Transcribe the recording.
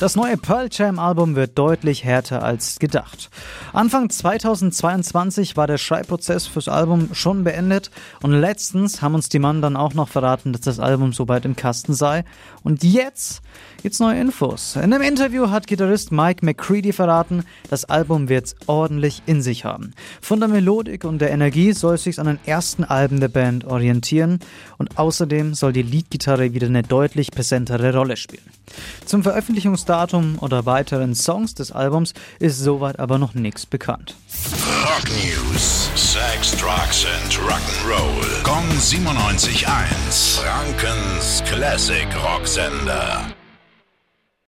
Das neue Pearl Jam Album wird deutlich härter als gedacht. Anfang 2022 war der Schreibprozess fürs Album schon beendet und letztens haben uns die Mann dann auch noch verraten, dass das Album soweit im Kasten sei. Und jetzt gibt's neue Infos. In einem Interview hat Gitarrist Mike McCready verraten, das Album wird's ordentlich in sich haben. Von der Melodik und der Energie soll es sich an den ersten Alben der Band orientieren und außerdem soll die Leadgitarre wieder eine deutlich präsentere Rolle spielen. Zum Veröffentlichungsdatum oder weiteren Songs des Albums ist soweit aber noch nichts bekannt. Rock News. Sex, Drugs and Rock'n'Roll. Kong 97.1. Frankens Classic Rocksender.